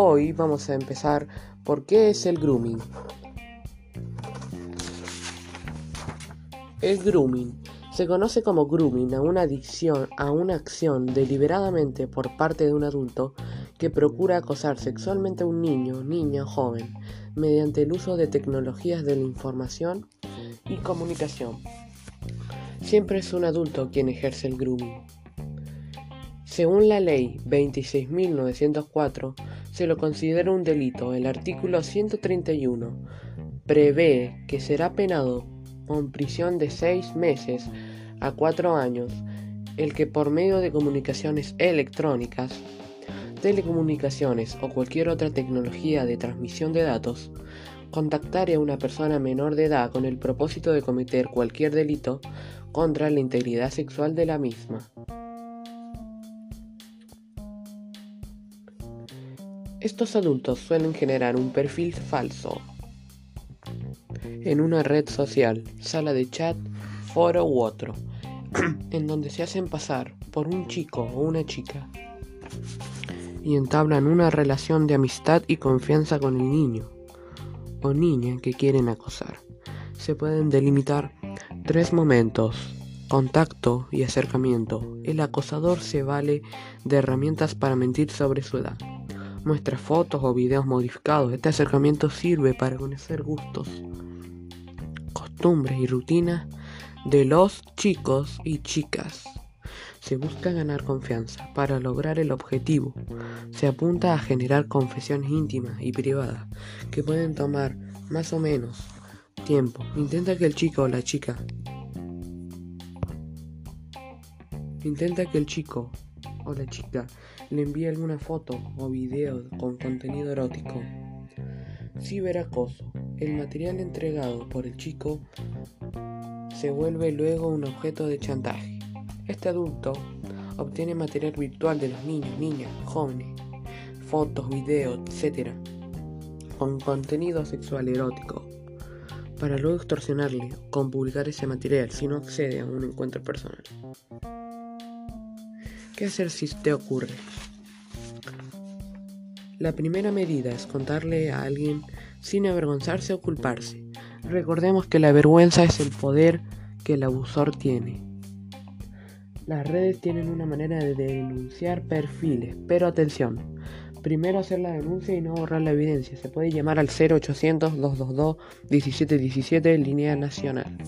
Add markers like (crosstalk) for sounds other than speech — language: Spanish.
Hoy vamos a empezar por qué es el grooming. El grooming se conoce como grooming a una adicción a una acción deliberadamente por parte de un adulto que procura acosar sexualmente a un niño, niña o joven mediante el uso de tecnologías de la información y comunicación. Siempre es un adulto quien ejerce el grooming. Según la ley 26.904, se lo considera un delito. El artículo 131 prevé que será penado con prisión de seis meses a cuatro años el que por medio de comunicaciones electrónicas, telecomunicaciones o cualquier otra tecnología de transmisión de datos contactare a una persona menor de edad con el propósito de cometer cualquier delito contra la integridad sexual de la misma. Estos adultos suelen generar un perfil falso en una red social, sala de chat, foro u otro, (clears throat) en donde se hacen pasar por un chico o una chica y entablan una relación de amistad y confianza con el niño o niña que quieren acosar. Se pueden delimitar tres momentos contacto y acercamiento. El acosador se vale de herramientas para mentir sobre su edad muestra fotos o videos modificados. Este acercamiento sirve para conocer gustos, costumbres y rutinas de los chicos y chicas. Se busca ganar confianza. Para lograr el objetivo, se apunta a generar confesiones íntimas y privadas que pueden tomar más o menos tiempo. Intenta que el chico o la chica Intenta que el chico o la chica le envíe alguna foto o video con contenido erótico. Ciberacoso. El material entregado por el chico se vuelve luego un objeto de chantaje. Este adulto obtiene material virtual de los niños, niñas, jóvenes, fotos, videos, etc. con contenido sexual erótico para luego extorsionarle con publicar ese material si no accede a un encuentro personal. ¿Qué hacer si te ocurre? La primera medida es contarle a alguien sin avergonzarse o culparse. Recordemos que la vergüenza es el poder que el abusor tiene. Las redes tienen una manera de denunciar perfiles, pero atención, primero hacer la denuncia y no borrar la evidencia. Se puede llamar al 0800 222 1717 línea nacional.